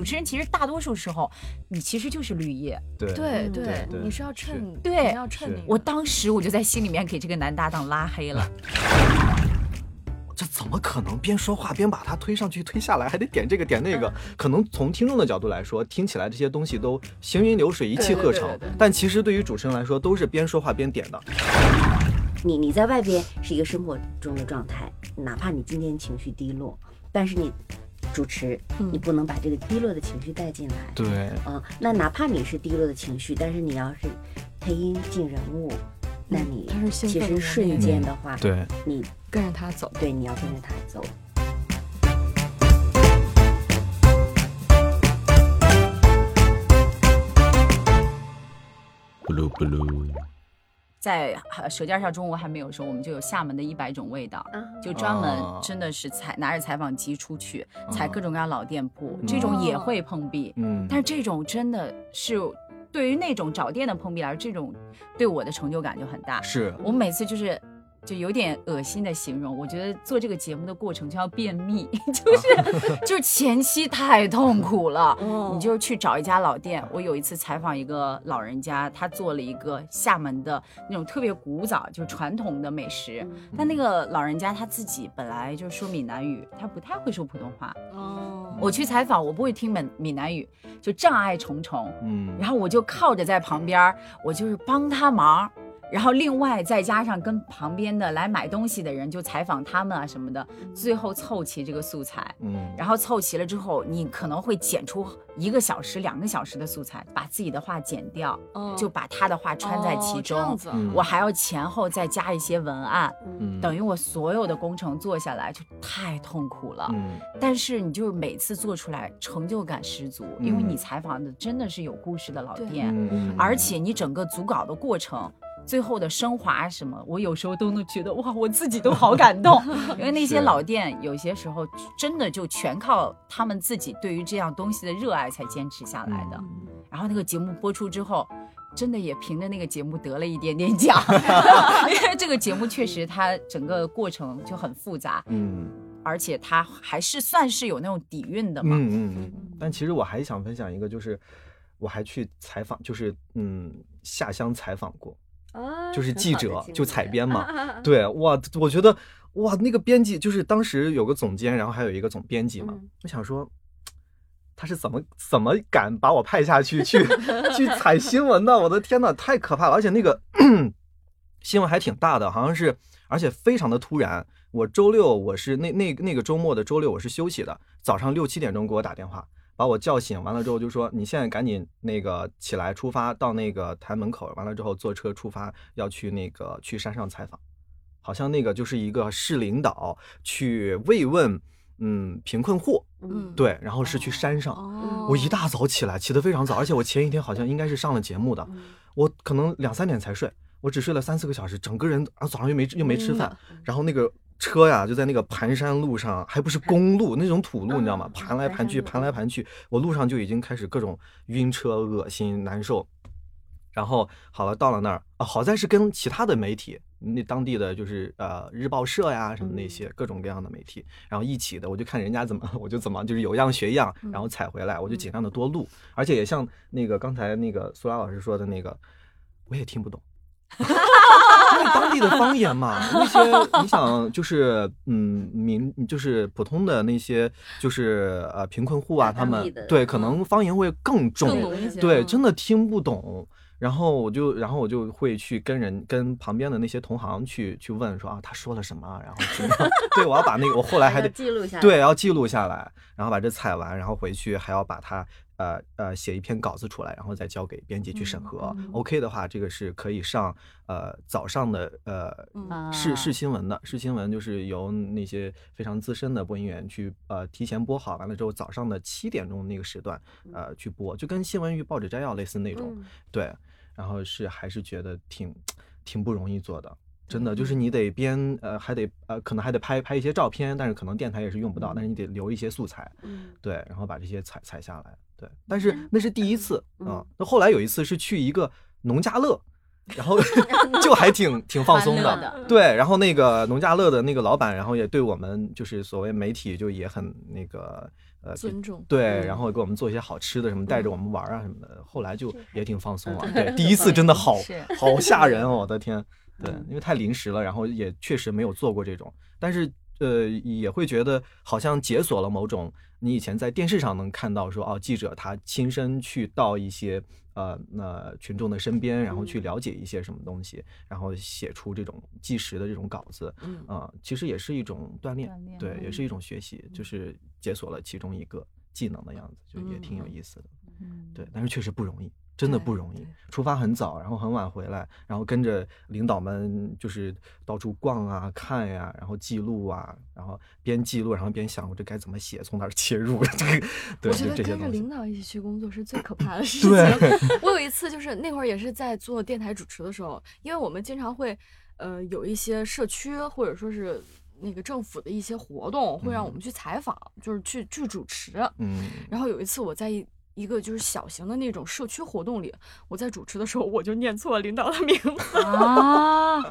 主持人其实大多数时候，你其实就是绿叶。对对嗯对对你是要衬，对你要衬是那个。我当时我就在心里面给这个男搭档拉黑了。这怎么可能边说话边把他推上去推下来，还得点这个点那个？可能从听众的角度来说，听起来这些东西都行云流水、一气呵成对对对对，但其实对于主持人来说，都是边说话边点的。你你在外边是一个生活中的状态，哪怕你今天情绪低落，但是你主持，嗯你不能把这个低落的情绪带进来。对，啊、那哪怕你是低落的情绪，但是你要是配音进人物，那你其实瞬间的话，对，你跟着他走。对你要跟着他走。不噜不噜，在呃《舌尖上中国》还没有的时候，我们就有厦门的一百种味道，啊就专门哦真的是采拿着采访机出去采各种各样老店铺，嗯这种也会碰壁。嗯，但是这种真的是对于那种找店的碰壁来说，这种对我的成就感就很大。是我每次就是就有点恶心的形容，我觉得做这个节目的过程就要便秘，就是就是前期太痛苦了。哦你就是去找一家老店，我有一次采访一个老人家，他做了一个厦门的那种特别古早，就是传统的美食。但那个老人家他自己本来就是说闽南语，他不太会说普通话。哦，我去采访，我不会听闽闽南语，就障碍重重。嗯，然后我就靠着在旁边儿，我就是帮他忙，然后另外再加上跟旁边的来买东西的人就采访他们啊什么的，最后凑齐这个素材。嗯，然后凑齐了之后，你可能会剪出一个小时、两个小时的素材，把自己的话剪掉，哦就把他的话穿在其哦这中。样子我还要前后再加一些文案，嗯等于我所有的工程做下来就太痛苦了。嗯但是你就是每次做出来成就感十足，因为嗯你采访的真的是有故事的老对店，嗯，而且你整个组稿的过程。最后的升华什么，我有时候都能觉得哇，我自己都好感动，因为那些老店有些时候真的就全靠他们自己对于这样东西的热爱才坚持下来的。嗯然后那个节目播出之后，真的也凭着那个节目得了一点点奖，因为这个节目确实它整个过程就很复杂，嗯而且它还是算是有那种底蕴的嘛。嗯嗯嗯。但其实我还想分享一个，就是我还去采访，就是嗯下乡采访过，啊就是记者就采编嘛。嘛对，哇，我觉得哇，那个编辑就是当时有个总监，然后还有一个总编辑嘛。嗯我想说，他是怎么怎么敢把我派下去去去采新闻的？我的天呐，太可怕了！而且那个 新闻还挺大的，好像是，而且非常的突然。我周六我是那那那个周末的周六我是休息的，早上六七点钟给我打电话，把我叫醒，完了之后就说你现在赶紧那个起来出发到那个台门口，完了之后坐车出发要去那个去山上采访，好像那个就是一个市领导去慰问嗯贫困户，嗯，对，然后是去山上。哦，我一大早起来，起得非常早，而且我前一天好像应该是上了节目的，我可能两三点才睡，我只睡了三四个小时，整个人啊早上又没又没吃饭，然后那个车呀就在那个盘山路上，还不是公路那种土路，你知道吗？嗯盘来盘去，盘来盘去，我路上就已经开始各种晕车、恶心、难受。然后好了，到了那儿啊，好在是跟其他的媒体，那当地的就是呃日报社呀什么那些各种各样的媒体，然后一起的，我就看人家怎么，我就怎么就是有样学样，然后采回来，我就尽量的多录，而且也像那个刚才那个苏拉老师说的那个，我也听不懂。因为当地的方言嘛，那些你想就是嗯民就是普通的那些就是呃贫困户啊，他们对可能方言会更重，对，嗯真的听不懂。然后我就，然后我就会去跟人、跟旁边的那些同行去去问说啊，他说了什么？然后怎么样？对我要把那个，我后来 还要得记录下来。对，要记录下来，然后把这采完，然后回去还要把它呃呃写一篇稿子出来，然后再交给编辑去审核。嗯 OK 的话，这个是可以上呃早上的呃嗯试啊试新闻的，试新闻就是由那些非常资深的播音员去呃提前播好，完了之后早上的七点钟那个时段呃去播，就跟新闻与报纸摘要类似那种。嗯对，然后是还是觉得挺挺不容易做的。真的就是你得编，呃，还得呃，可能还得拍拍一些照片，但是可能电台也是用不到，但是你得留一些素材，嗯对，然后把这些采采下来，对。但是那是第一次啊嗯，那后来有一次是去一个农家乐，然后 就还挺挺放松的。的对，然后那个农家乐的那个老板，然后也对我们就是所谓媒体就也很那个呃尊重。对，嗯然后给我们做一些好吃的什么，带着我们玩啊什么的。后来就也挺放松啊。对，第一次真的好好吓人 哦，我的天。对嗯，因为太临时了，然后也确实没有做过这种，但是呃也会觉得好像解锁了某种你以前在电视上能看到说哦记者他亲身去到一些呃那群众的身边，然后去嗯。了解一些什么东西，然后写出这种纪实的这种稿子，嗯。啊、其实也是一种锻炼，锻炼对，也是一种学习，嗯。就是解锁了其中一个技能的样子，就也挺有嗯。意思的。嗯。对，但是确实不容易，真的不容易。出发很早，然后很晚回来，然后跟着领导们就是到处逛啊、看呀、然后记录啊，然后边记录，然后边想我这该怎么写，从哪儿切入，这个对，我觉就得跟着领。导一起去工作是最可怕的 事情。对我有一次就是那会儿也是在做电台主持的时候，因为我们经常会，呃，有一些社区或者说是那个政府的一些活动，会让我们去采访，就是去去主持。嗯，然后有一次我在一一个就是小型的那种社区活动里，我在主持的时候，我就念错了领导的名字。啊，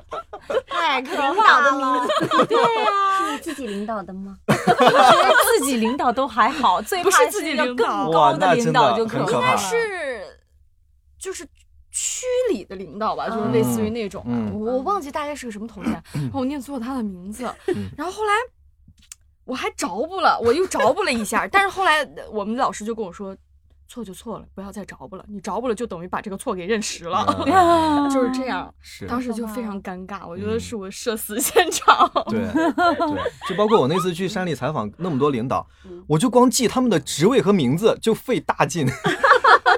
太可领导怕的名了。字，对呀、是你自己领导的吗？我觉得自己领导都还好，最不怕是自己领导高的领导就可怕怕了。是就是区里的领导吧，就是类似于那种，嗯我我忘记大概是个什么头衔，然后我念错了他的名字，嗯然后后来我还着补了，我又着补了一下，但是后来我们老师就跟我说。错就错了，不要再着补了。你着补了，就等于把这个错给认识了，嗯 就是这样。是。当时就非常尴尬，我觉得是我社死现场。对对，就包括我那次去山里采访那么多领导嗯，我就光记他们的职位和名字就费大劲，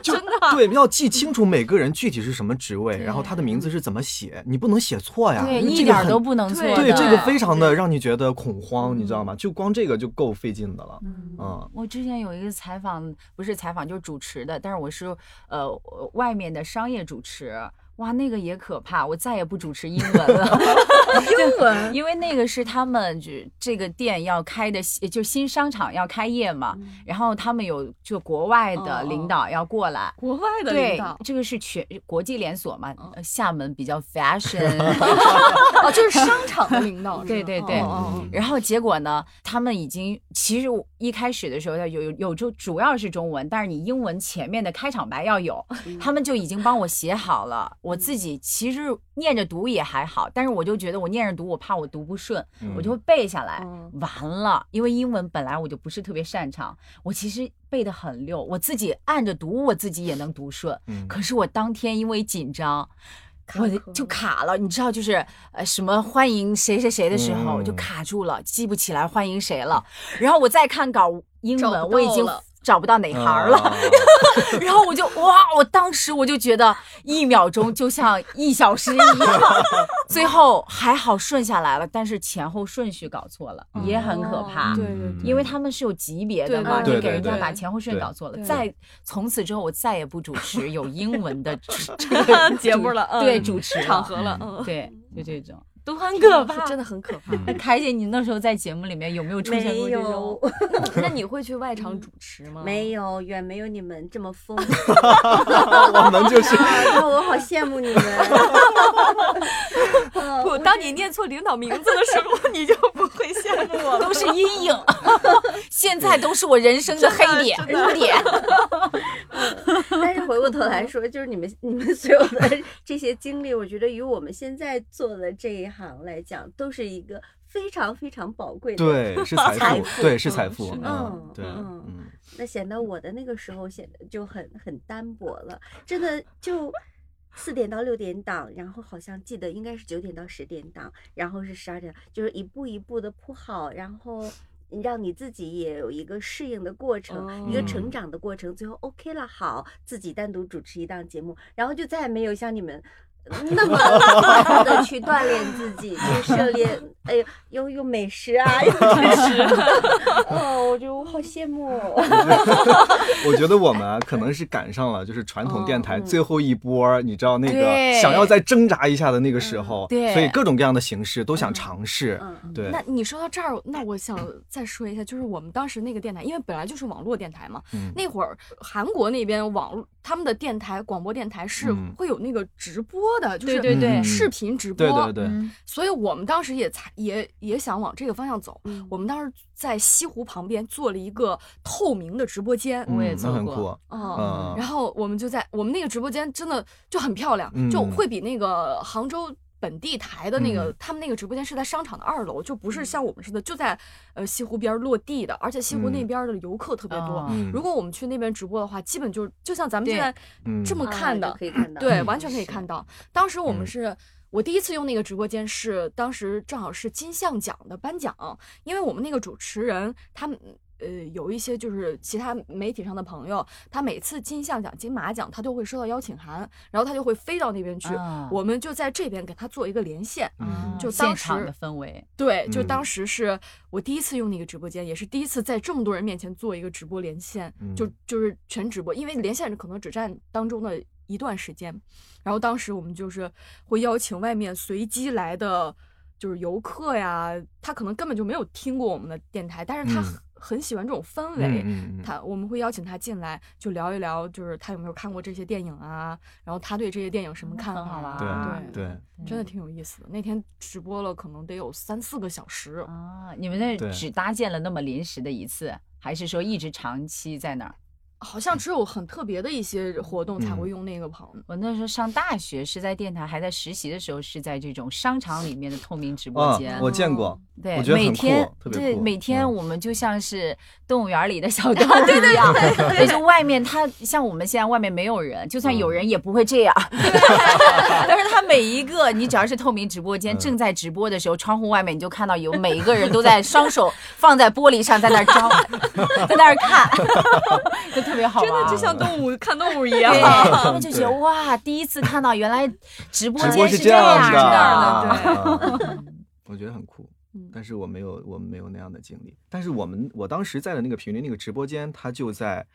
就对，要记清楚每个人具体是什么职位，然后他的名字是怎么写，你不能写错呀，对，一点儿都不能错对这个非常的让你觉得恐慌，嗯你知道吗？就光这个就够费劲的了。嗯嗯我之前有一个采访，不是采访就是主持的，但是我是呃外面的商业主持。哇，那个也可怕，我再也不主持英文了。英文因为那个是他们就这个店要开的，就新商场要开业嘛，然后他们有就国外的哦领导要过来。国外的领对导，这个是全国际连锁嘛，厦门比较 fashion，哦，就是商场的领导，对对对然后结果呢，他们已经其实我一开始的时候有有有就主要是中文，但是你英文前面的开场白要有，他们就已经帮我写好了。我自己其实念着读也还好，但是我就觉得我念着读，我怕我读不顺，嗯我就会背下来。嗯完了，因为英文本来我就不是特别擅长，我其实背得很溜，我自己按着读，我自己也能读顺。嗯可是我当天因为紧张，我就卡了，你知道，就是呃什么欢迎谁谁谁的时候，我就嗯卡住了，记不起来欢迎谁了。然后我再看稿英文，我已经找不到哪行了。啊 然后我就哇，我当时我就觉得一秒钟就像一小时一样。最后还好顺下来了，但是前后顺序搞错了，也很可怕。哦对对因为他们是有级别的嘛，对就给人家把前后顺序搞错了。再从此之后，我再也不主持有英文的 节目了，嗯。对主持了。场合了，嗯，对，就这种都很可怕，真的。很可怕。那凯姐，你那时候在节目里面有没有出现过没这种有？那你会去外场主持吗？没有，远没有你们这么疯 我们就是啊！我好羡慕你们。呃不，当你念错领导名字的时候，你就不会羡慕我了。都是阴影，现在都是我人生的黑点、污点。但是回过头来说，就是你们你们所有的这些经历，我觉得与我们现在做的这一行来讲，都是一个非常非常宝贵的。，对，是财富，对，是财富，嗯嗯，对，嗯嗯，那显得我的那个时候显得就很很单薄了，真的就。四点到六点档，然后好像记得应该是九点到十点档，然后是十二点，就是一步一步的铺好，然后让你自己也有一个适应的过程，一个哦成长的过程，最后 OK 了，好，自己单独主持一档节目，然后就再也没有像你们。那么反复的去锻炼自己，去涉猎，哎呦，又又美食啊，又 知识，哦，我觉得我好羡慕哦。我觉得我们啊，可能是赶上了，就是传统电台嗯最后一波，你知道那个想要再挣扎一下的那个时候，对所以各种各样的形式都想尝试。嗯，对，那你说到这儿，那我想再说一下，就是我们当时那个电台，因为本来就是网络电台嘛，嗯那会儿韩国那边网络他们的电台广播电台是嗯会有那个直播的，就是对对对嗯视频直播。对对对，嗯所以我们当时也才也也想往这个方向走。嗯我们当时在西湖旁边做了一个透明的直播间，我也嗯做过那很酷。嗯，嗯然后我们就在我们那个直播间真的就很漂亮，嗯就会比那个杭州。本地台的那个，嗯。他们那个直播间是在商场的二楼，就不是像我们似的就在呃西湖边儿落地的，而且西湖那嗯。边儿的游客特别多。哦。嗯。如果我们去那边直播的话，基本就就像咱们现在嗯。这么看的，可以看到，对，完全可以看。到。当时我们嗯。是。我第一次用那个直播间是当时正好是金像奖的颁奖，因为我们那个主持人他们呃有一些就是其他媒体上的朋友，他每次金像奖、金马奖他都会收到邀请函，然后他就会飞到那边去，啊我们就在这边给他做一个连线。嗯就当时现场的氛围，对，就嗯当时是我第一次用那个直播间，也是第一次在这么多人面前做一个直播连线，就嗯就是全直播，因为连线可能只占当中的一段时间。然后当时我们就是会邀请外面随机来的，就是游客呀，他可能根本就没有听过我们的电台，但是他嗯很很喜欢这种氛围。嗯嗯嗯他我们会邀请他进来，就聊一聊，就是他有没有看过这些电影啊，然后他对这些电影什么看法好啊？对对对，真的挺有意思的。那天直播了，可能得有三四个小时。啊，你们那只搭建了那么临时的一次，还是说一直长期在那儿？好像只有很特别的一些活动才会嗯用那个棚。我那时候上大学是在电台，还在实习的时候是在这种商场里面的透明直播啊间。，我见过，对，我觉得很酷每天特别对每天嗯我们就像是动物园里的小 动物一样，对，就外面它像我们现在外面没有人，就算有嗯人也不会这样。但是它每一个，你只要是透明直播间嗯正在直播的时候，窗户外面你就看到有每一个人都在双手放在玻璃上，在那儿招，在那儿看，就特别好玩。真的就像动物看动物一样对。他们就觉得哇，第一次看到原来直播间这的，样的，啊对啊 我觉得很酷嗯。但是我没有，我们没有那样的经历。但是我们，我当时在的那个频率那个直播间，它就在，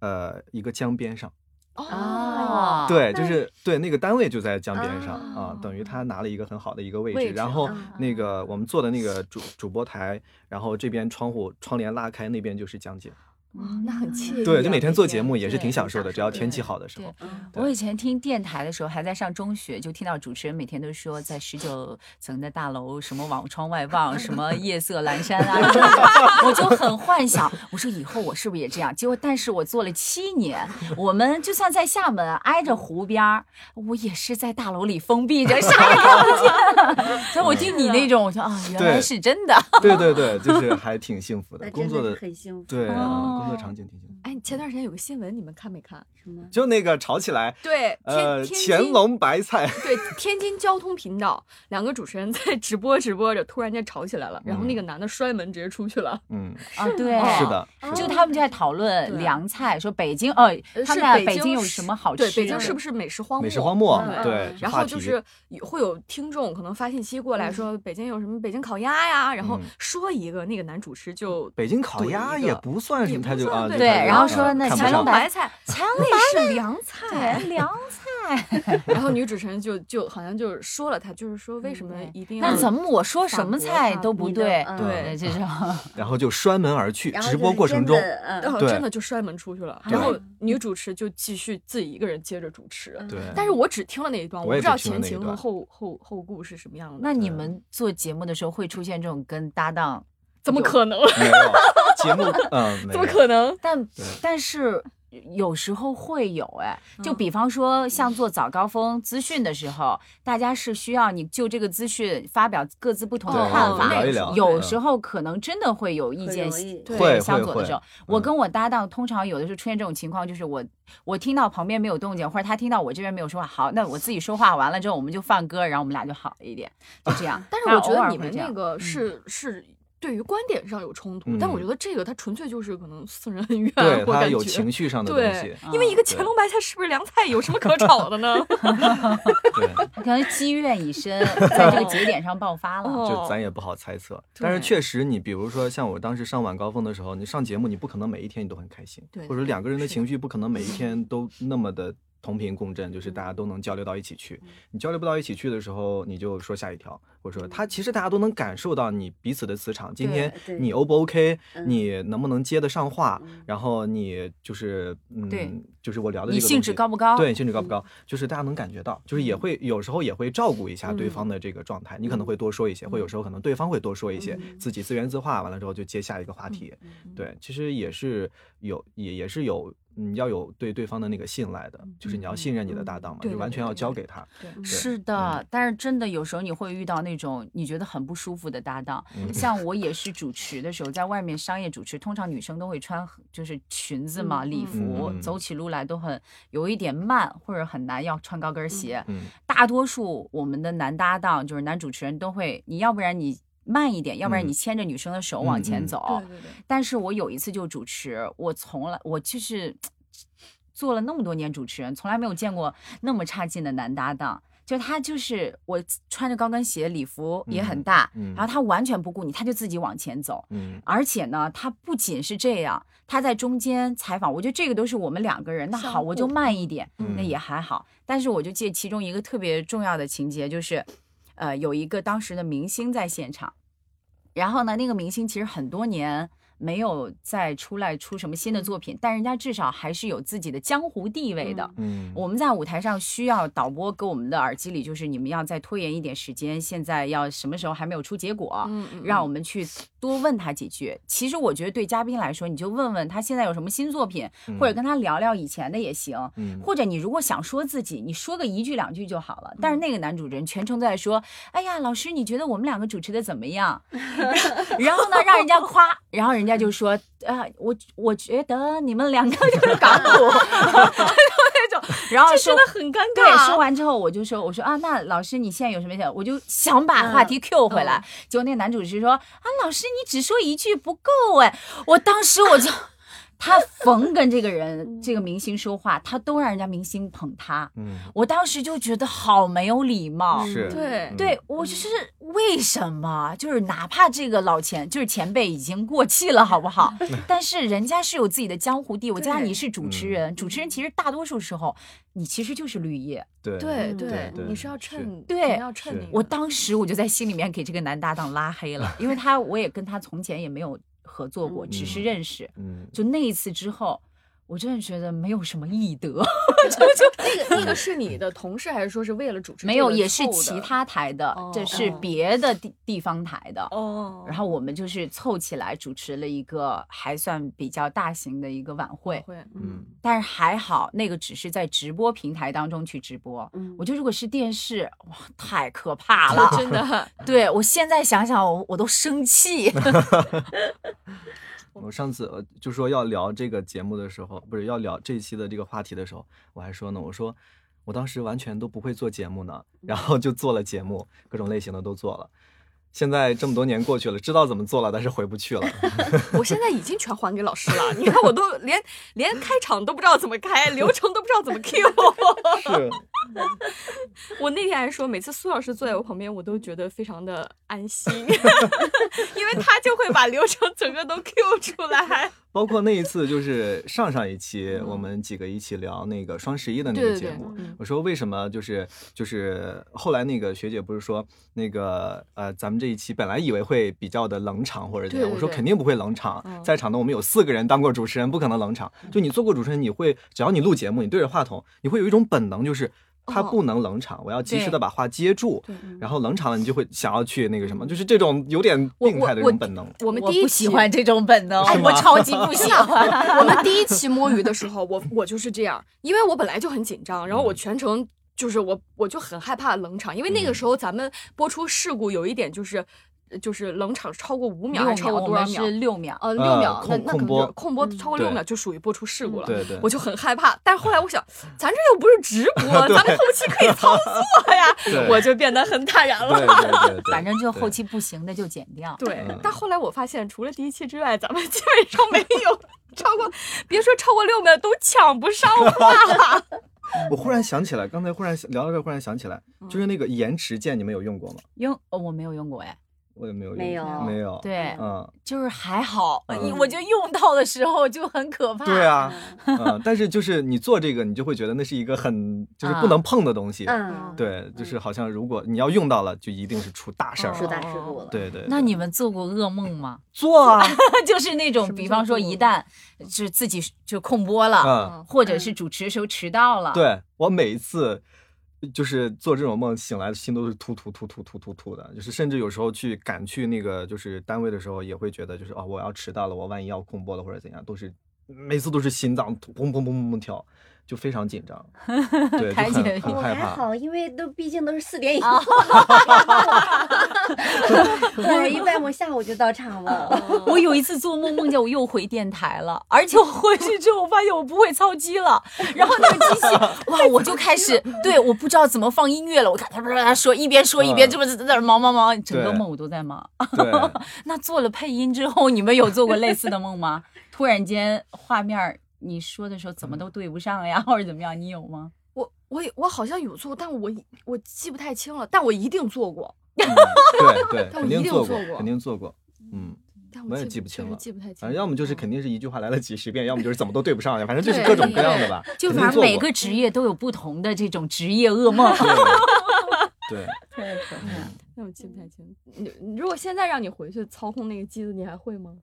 呃，一个江边上。哦，对，就是对那个单位就在江边上啊啊，等于他拿了一个很好的一个位置。然后嗯那个我们坐的那个主主播台，然后这边窗户窗帘拉开，那边就是江景。哇，那很惬意啊。对，就每天做节目。也是挺享受的，只要天气好的时候。我以前听电台的时候，还在上中学，就听到主持人每天都说，在十九层的大楼，什么往窗外望，什么夜色阑珊啊，我就很幻想，我说以后我是不是也这样？结果，但是我做了七年，我们就算在厦门挨着湖边儿，我也是在大楼里封闭着，啥也看不见。所以我听你那种，我说啊，原来是真的。对对对，就是还挺幸福的，工作的很幸福。对，哦工作场景挺幸福。哎，前段时间有个新闻，你们看没看？什么？就那个吵起来，对，天呃，天乾津隆白菜，对天津交通频道两个主持人在直播直播着，突然间吵起来了，然后那个男的摔门直接出去了。嗯，啊，对，是的，是的就他们就在讨论凉菜，说北京，呃，他们在北京有什么好吃对，的？北京是不是美食荒漠？美食荒漠对，然后就是会有听众可能发信息过来说北京有什么北京烤鸭呀，然后嗯说一个那个男主持就北京烤鸭也不算什么，他就啊，就也不算对然后说那乾隆白白菜，强那 是凉菜。凉菜。然后女主持人就就好像就是说了他，就是说为什么嗯一定要那怎么我说什么菜都不对？对，这种然后就摔门而去，直播过程中，真的就摔门出去了，然后女主持就继续自己一个人接着主持。嗯对，但是我只听了那一段，我不知道前情和后后后故是什么样的。那你们做节目的时候会出现这种跟搭档？怎么可能？节目，嗯，怎么可能？但但是有时候会有哎，就嗯比方说像做早高峰资讯的时候，大家是需要你就这个资讯发表各自不同的看法。聊聊嗯有时候可能真的会有意见对相左的时候，我嗯。跟我搭档通常有的时候出现这种情况，就是我我听到旁边没有动静，或者他听到我这边没有说话，好，那我自己说话完了之后，我们就放歌，然后我们俩就好了一点，就这样。但是我觉得你们那个是是对于观点上有冲突，但我嗯觉得这个他纯粹就是可能私人恩 怨，对他有情绪上的东西对，，因为一个乾隆白菜是不是凉菜，有什么可吵的呢？对，他可能积怨已深，在这个节点上爆发了。哦就咱也不好猜测。但是对确实，你比如说像我当时上晚高峰的时候，你上节目，你不可能每一天你都很开心，对或者两个人的情绪不可能每一天都那么的同频共振，就是大家都能交流到一起去。你交流不到一起去的时候，你就说下一条，或者说他其实大家都能感受到你彼此的磁场。今天你 O 不 OK，嗯你能不能接得上话嗯，然后你就是对嗯，就是我聊的这个东西致高不高？对，兴致高不高，就是大家能感觉到，就是也会有时候也会照顾一下对嗯方的这个状态，你可能会多说一些，或有时候可能对方会多说一些，嗯自己自圆自话，完了之后就接下一个话题。对，其实也是有，也也是有，嗯，要有对对方的那个信赖的，就是你要信任你的搭档嘛，对对就完全要交给他。是的，但是真的有时候你会遇到那种你觉得很不舒服的搭档，嗯像我也是主持的时候，在外面商业主持，通常女生都会穿就是裙子嘛、嗯礼服，嗯走起路来都很有一点慢或者很难，要穿高跟鞋。嗯大多数我们的男搭档就是男主持人都会，你要不然你慢一点，要不然嗯你牵着女生的手往前嗯嗯走。对对对，但是我有一次就主持，我从来我就是 做了那么多年主持人，从来没有见过那么差劲的男搭档。就他就是我穿着高跟鞋，礼服也很嗯大，嗯然后他完全不顾你，他就自己往前走。嗯而且呢，他不仅是这样，他在中间采访，我觉得这个都是我们两个人。那好，我就慢一点，嗯那也还好。但是我就记得其中一个特别重要的情节，就是，呃，有一个当时的明星在现场，然后呢，那个明星其实很多年没有再出来出什么新的作品，但人家至少还是有自己的江湖地位的。嗯，我们在舞台上需要导播给我们的耳机里，就是你们要再拖延一点时间，现在要什么时候还没有出结果，嗯嗯让我们去多问他几句。其实我觉得对嘉宾来说，你就问问他现在有什么新作品，或者跟他聊聊以前的也行。嗯或者你如果想说自己，你说个一句两句就好了。但是那个男主持人全程都在说：“哎呀，老师，你觉得我们两个主持的怎么样？” 然后呢，让人家夸，然后人家就说：“啊，我我觉得你们两个就是港 股，那种。”然后说的很尴尬对，说完之后我就说，我说啊，那老师你现在有什么想？我就想把话题 Q 回来，结果那个男主持说啊，老师你只说一句不够哎，我当时我就。他逢跟这个人、这个明星说话，他都让人家明星捧他。嗯我当时就觉得好没有礼貌。是对嗯对我就是为什么？就是哪怕这个老前就是前辈已经过气了，好不好？但是人家是有自己的江湖地位，加上你是主持人，主持人其实大多数时候你其实就是绿叶。对对嗯对你是要趁，对要趁你。我当时我就在心里面给这个男搭档拉黑了，因为他我也跟他从前也没有合作过，只是嗯认识。嗯就那一次之后，我真的觉得没有什么义德，就那个那个是你的同事，还是说是为了主持没有，也是其他台的，这是哦别的地地方台的。哦。然后我们就是凑起来主持了一个还算比较大型的一个晚会，会，嗯但是还好那个只是在直播平台当中去直播。嗯我觉得如果是电视，哇，太可 怕了，真的。对我现在想想，我我都生气。我上次呃就说要聊这个节目的时候，不是要聊这一期的这个话题的时候，我还说呢，我说我当时完全都不会做节目呢，然后就做了节目，各种类型的都做了。现在这么多年过去了，知道怎么做了，但是回不去了。我现在已经全还给老师了，你看我都连连开场都不知道怎么开，流程都不知道怎么 Q。是，我那天还说，每次苏老师坐在我旁边，我都觉得非常的安心，因为他就会把流程整个都 Q 出来。包括那一次就是上上一期我们几个一起聊那个双十一的那个节目，嗯。我说为什么就是就是后来那个学姐不是说那个呃咱们这一期本来以为会比较的冷场或者怎样，我说肯定不会冷场，嗯。在场的我们有四个人当过主持人，不可能冷场。就你做过主持人，你会只要你录节目，你对着话筒，你会有一种本能，就是它哦不能冷场，我要及时的把话接住。然后冷场了，你就会想要去那个什么，就是这种有点病态的这种本能。我们第一期不喜欢这种本能，我超级不喜欢。我们第一期摸鱼的时候，我我就是这样，因为我本来就很紧张，然后我全程就是我我就很害怕冷场，因为那个嗯时候咱们播出事故有一点就是。就是冷场超过五秒还是超过多少秒是？六秒。呃，六呃秒，那空那可能就控播超过六秒就属于播出事故了。对对，我就很害怕，但是后来我想，咱这又不是直播，咱们后期可以操作呀，我就变得很坦然了。对对对对，反正就后期不行的就剪掉。对嗯，但后来我发现，除了第一期之外，咱们基本上没有超过，别说超过六秒，都抢不上话。我忽然想起来，刚才忽然聊到这，忽然想起来，嗯就是那个延迟键，你们有用过吗？用哦我没有用过哎，我也没有用，没有没有，对，嗯，就是还好，嗯我觉得用到的时候就很可怕。对啊，嗯，但是就是你做这个，你就会觉得那是一个很就是不能碰的东西，嗯，对，就是好像如果你要用到了，就一定是出大事儿哦出了，大事故了。对对。那你们做过噩梦吗？做啊，就是那种，比方说一旦是自己就空播了，嗯，或者是主持的时候迟到了，，对我每一次就是做这种梦，醒来的心都是突突突突突突突的，就是甚至有时候去赶去那个就是单位的时候，也会觉得就是啊、我要迟到了，我万一要空播了或者怎样，都是每次都是心脏砰砰砰砰砰跳，就非常紧张，对，很很害怕。还好，因为都毕竟都是四点以啊后。对，一般我下午就到场了。我有一次做梦，梦见我又回电台了，而且我回去之后，我发现我不会操机了。然后那个机器，哇，我就开始对，我不知道怎么放音乐了。我看他不是说一边说一边嗯这么在那忙忙忙，整个梦我都在忙。那做了配音之后，你们有做过类似的梦吗？突然间画面你说的时候怎么都对不上呀，或者怎么样？你有吗？我我也我好像有做，但我我记不太清了，但我一定做过，嗯 对对，但我一定肯定做过，肯定做过，嗯。但我也记不清了记不太清。反正要么就是嗯肯定是一句话来了几十遍，要么就是怎么都对不上呀，反正就是各种各样的吧。就反正每个职业都有不同的这种职业噩梦。对 对，太可怕了那我记不太清。你你如果现在让你回去操控那个机子，你还会吗？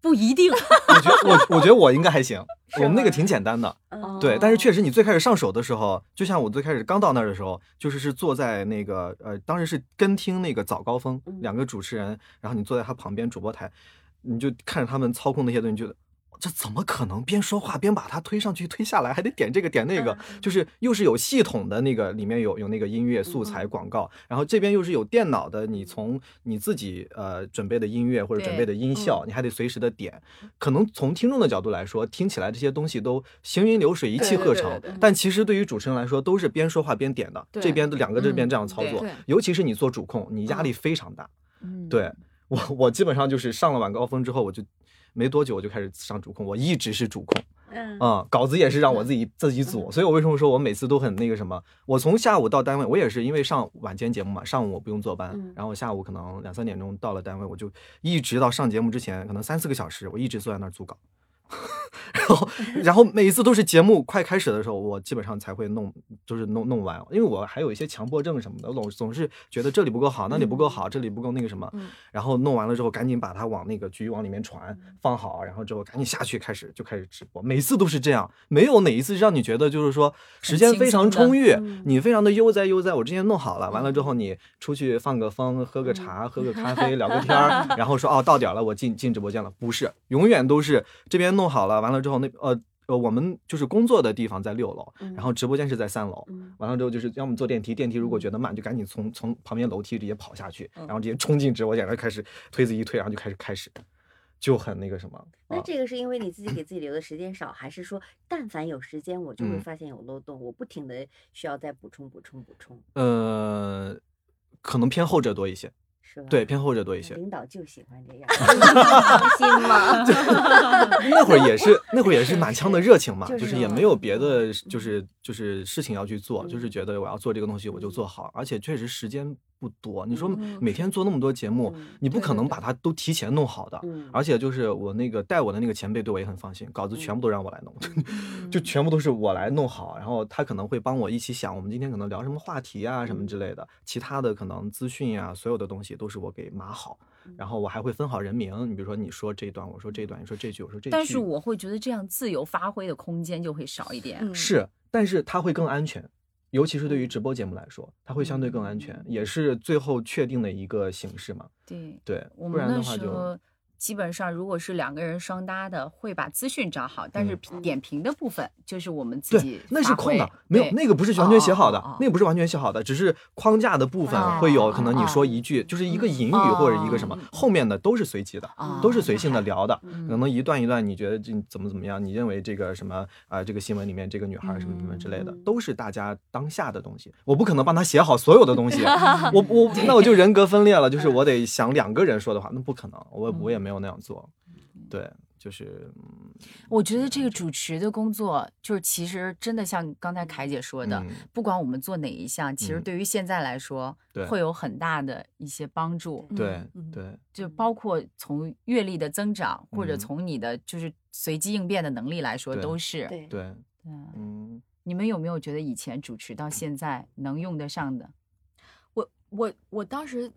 不一定。我觉得我我觉得我应该还行，我们那个挺简单的。嗯对，但是哦确实你最开始上手的时候，就像我最开始刚到那儿的时候，就是是坐在那个呃，当时是跟听那个早高峰嗯两个主持人，然后你坐在他旁边主播台，你就看着他们操控那些东西，你觉得。这怎么可能边说话边把它推上去推下来，还得点这个点那个，嗯就是又是有系统的那个里面有有那个音乐素材嗯广告，然后这边又是有电脑的，你从你自己呃准备的音乐或者准备的音效，你还得随时的点。可能从听众的角度来说，听起来这些东西都行云流水、一气呵成但其实对于主持人来说，都是边说话边点的。这边的两个这边嗯这样操作尤其是你做主控，你压力非常大。嗯，对我，我基本上就是上了晚高峰之后，我就没多久我就开始上主控，我一直是主控。嗯嗯，稿子也是让我自己自己组，所以我为什么说我每次都很那个什么？我从下午到单位，我也是因为上晚间节目嘛，上午我不用坐班，嗯然后我下午可能两三点钟到了单位，我就一直到上节目之前，可能三四个小时，我一直坐在那儿组稿。然后，然后每一次都是节目快开始的时候，我基本上才会弄，就是弄弄完，因为我还有一些强迫症什么的，总总是觉得这里不够好，那里不够好，这里不够那个什么，嗯。然后弄完了之后，赶紧把它往那个局往里面传，放好，然后之后赶紧下去开始就开始直播，每次都是这样，没有哪一次让你觉得就是说时间非常充裕，嗯。你非常的悠哉悠哉。我之前弄好了，完了之后你出去放个风，喝个茶，喝个咖 啡，聊个天儿，然后说哦到点了，我进进直播间了，不是，永远都是这边弄好了，完了之后那呃。呃，我们就是工作的地方在六楼，然后直播间是在三楼。嗯完了之后就是要么坐电梯，电梯如果觉得慢，就赶紧从从旁边楼梯直接跑下去，嗯然后直接冲进直播间，然后开始推子一推，然后就开始开始，就很那个什么。啊那这个是因为你自己给自己留的时间少，还是说但凡有时间我就会嗯发现有漏洞，我不停的需要再补充补充补充，呃，可能偏后者多一些，是吧？对，偏后者多一些。领导就喜欢这样，放心嘛。那会儿也是，那会儿也是满腔的热情嘛，就就是是也没有别的，就是就是事情要去做，就是嗯觉得我要做这个东西我就做好，而且确实时间不多。你说嗯每天做那么多节目嗯，你不可能把它都提前弄好的。嗯，而且就是我那个带我的那个前辈对我也很放心，稿子全部都让我来弄，嗯就全部都是我来弄好，然后他可能会帮我一起想我们今天可能聊什么话题啊什么之类的，其他的可能资讯呀、所有的东西都是我给码好，然后我还会分好人名，你比如说你说这一段，我说这一段，你说这句，我说这句，但是我会觉得这样自由发挥的空间就会少一点。嗯是，但是它会更安全，尤其是对于直播节目来说，它会相对更安全，也是最后确定的一个形式嘛。对，对，我们那不然的话就基本上如果是两个人双搭的，会把资讯找好，但是点评的部分就是我们自己对，那是空的，没有那个不是完全写好的那个不是完全写好的，只是框架的部分哦会有可能你哦。说一句就是一个引语哦或者一个什么，后面的都是随机的，哦都是随性的聊的，嗯。可能一段一段你觉得这怎么怎么样，你认为这个什么啊这个新闻里面这个女孩什么什么之类的嗯，都是大家当下的东西，我不可能帮他写好所有的东西，我我那我就人格分裂了，就是我得想两个人说的话，那不可能，我我也没有那样做，对，就是嗯我觉得这个主持的工作，就是其实真的像刚才凯姐说的，嗯。不管我们做哪一项，其实嗯。对于现在来说，对。会有很大的一些帮助。对嗯对。就包括从阅历的增长，或者嗯。从你的就是随机应变的能力来说，都是。对，对，嗯嗯。你们有没有觉得以前主持到现在能用得上的？我我我当时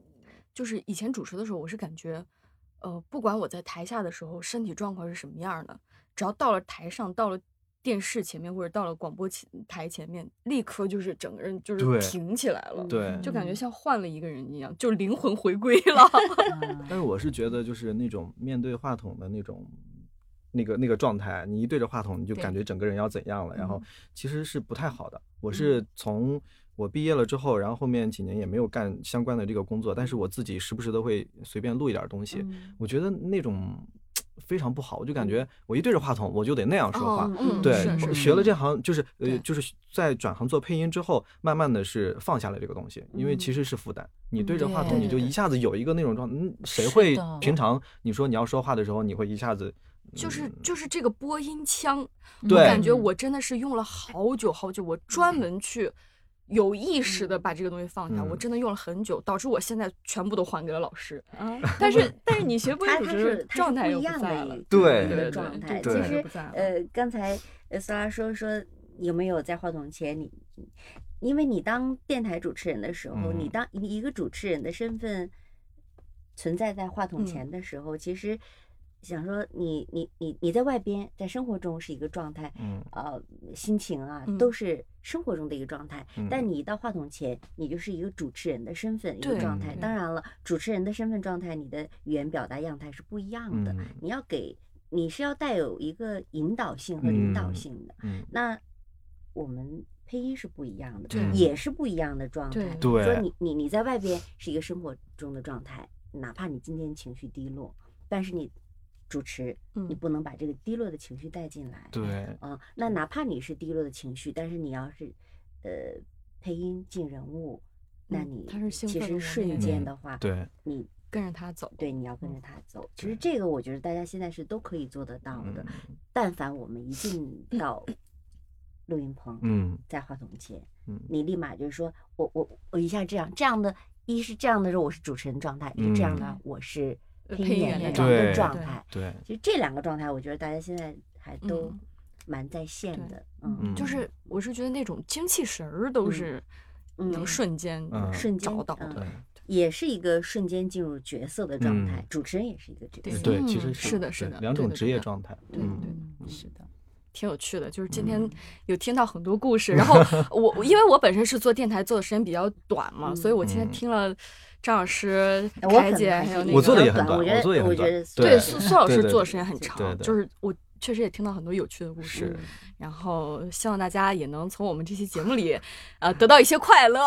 就是以前主持的时候，我是感觉，呃，不管我在台下的时候身体状况是什么样的，只要到了台上，到了电视前面或者到了广播前台前面，立刻就是整个人就是挺起来了，对。就感觉像换了一个人一样，就灵魂回归了。嗯 但是我是觉得，就是那种面对话筒的那种。那个那个状态，你一对着话筒，你就感觉整个人要怎样了，然后嗯其实是不太好的。我是从我毕业了之后，然后后面几年也没有干相关的这个工作，但是我自己时不时的会随便录一点东西，嗯。我觉得那种非常不好，我就感觉我一对着话筒，我就得那样说话，哦嗯，对学了这行就是呃，就是在转行做配音之后，慢慢的是放下了这个东西，因为其实是负担。你对着话筒，你就一下子有一个那种状态，嗯，谁会平常你说你要说话的时候，你会一下子就是嗯就是这个播音腔，我感觉我真的是用了好久好久，我专门去有意识的把这个东西放下，我嗯。真的用了很久，导致我现在全部都还给了老师。但是 但是你学播音他他主持是他是状态又不一样在了的一，对一个对对状态。其实不在了呃，刚才呃苏拉说说有没有在话筒前你，因为你当电台主持人的时候，你嗯。当你一个主持人的身份存在在话筒嗯。前的时候，其实想说你你你你在外边在生活中是一个状态，嗯。呃，心情啊嗯。都是生活中的一个状态。但嗯你一到话筒前，你就是一个主持人的身份一个状态。嗯当然了，主持人的身份状态，你的语言表达样态是不一样的。嗯你要给你是要带有一个引导性和领导嗯性的。嗯那我们配音是不一样的，对也是不一样的状态。说你你你在外边是一个生活中的状态，哪怕你今天情绪低落，但是你主持，你嗯不能把这个低落的情绪带进来。对啊、那哪怕你是低落的情绪，但是你要是呃配音进人物，那嗯你它是兴其实瞬间嗯的话，对你跟着他走。对你要跟着嗯他走。其实这个我觉得大家现在是都可以做得到的。嗯但凡我们一进到录音棚，嗯在话筒前，嗯你立马就是说我我我一下这样这样的，一是这样的时候我是主持人状态，一是这样的嗯我是呃配配音员的音员的状态。对其实这两个状态，我觉得大家现在还都嗯蛮在线的，嗯，嗯就是我是觉得那种精气神儿都嗯是嗯能瞬间嗯瞬间嗯找到的。对也是一个瞬间进入角色的状态嗯，主持人也是一个角色。对，嗯其实是的是的两种职业状态，对嗯对嗯，是的，挺有趣的，就是今天嗯。有听到很多故事，然后 我我因为我本身是做电台做的时间比较短嘛，嗯所以我今天嗯。听了张老师、凯姐还有那个我做的也很短，我觉得我觉得对对苏苏老师做的时间很长，就是我确实也听到很多有趣的故事，然后希望大家也能从我们这期节目里，呃，得到一些快乐。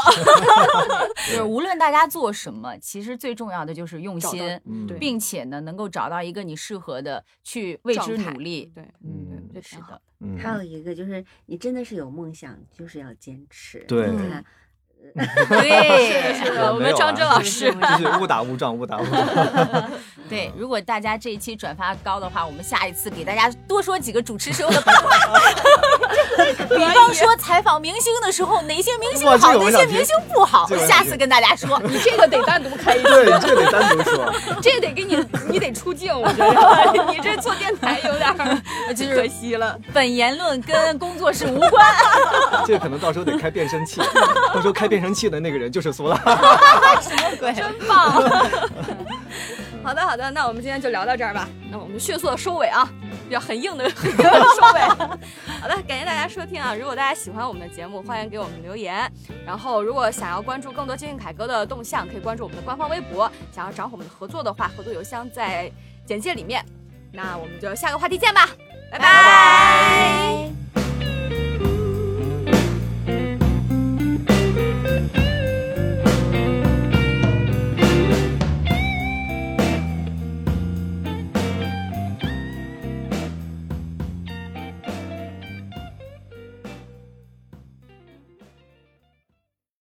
就是无论大家做什么，其实最重要的就是用心，嗯并且呢，能够找到一个你适合的去为之努力。对，嗯对，是的。嗯还有一个就是，你真的是有梦想，就是要坚持。对你看，对，是的，我们张真老师。就是误打误撞，误打误撞。对，如果大家这一期转发高的话，我们下一次给大家多说几个主持时候的八卦。比方说采访明星的时候，哪些明星好，哪些明星不好下次跟大家说。你这个得单独开一对，这得单独说。这得给，你得出镜，我觉得你这做电台有点儿 就是可惜了。本言论跟工作室无关。这可能到时候得开变声器，到时候开变声器的那个人就是苏拉。什么鬼？真棒！好的，好的，那我们今天就聊到这儿吧。那我们迅速的收尾啊，要很硬的很硬的收尾。好的，感谢大家收听啊！如果大家喜欢我们的节目，欢迎给我们留言。然后，如果想要关注更多接近凯哥的动向，可以关注我们的官方微博。想要找我们的合作的话，合作邮箱在简介里面。那我们就下个话题见吧，拜拜拜